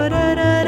shipping back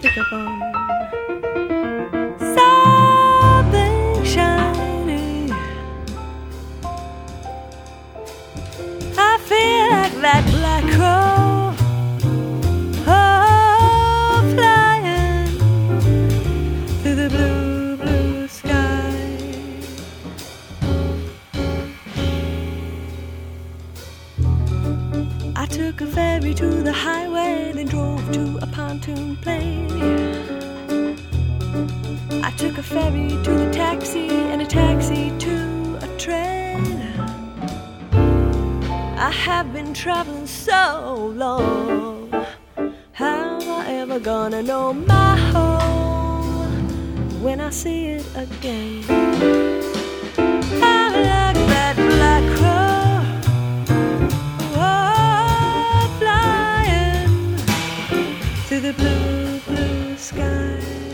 pick up on. Something shiny. I feel like that black crow. Oh, flying through the blue, blue sky. I took a ferry to the highway, then drove to a pontoon place. traveling so long. How am I ever gonna know my home when I see it again? I like that black crow oh, flying to the blue, blue sky.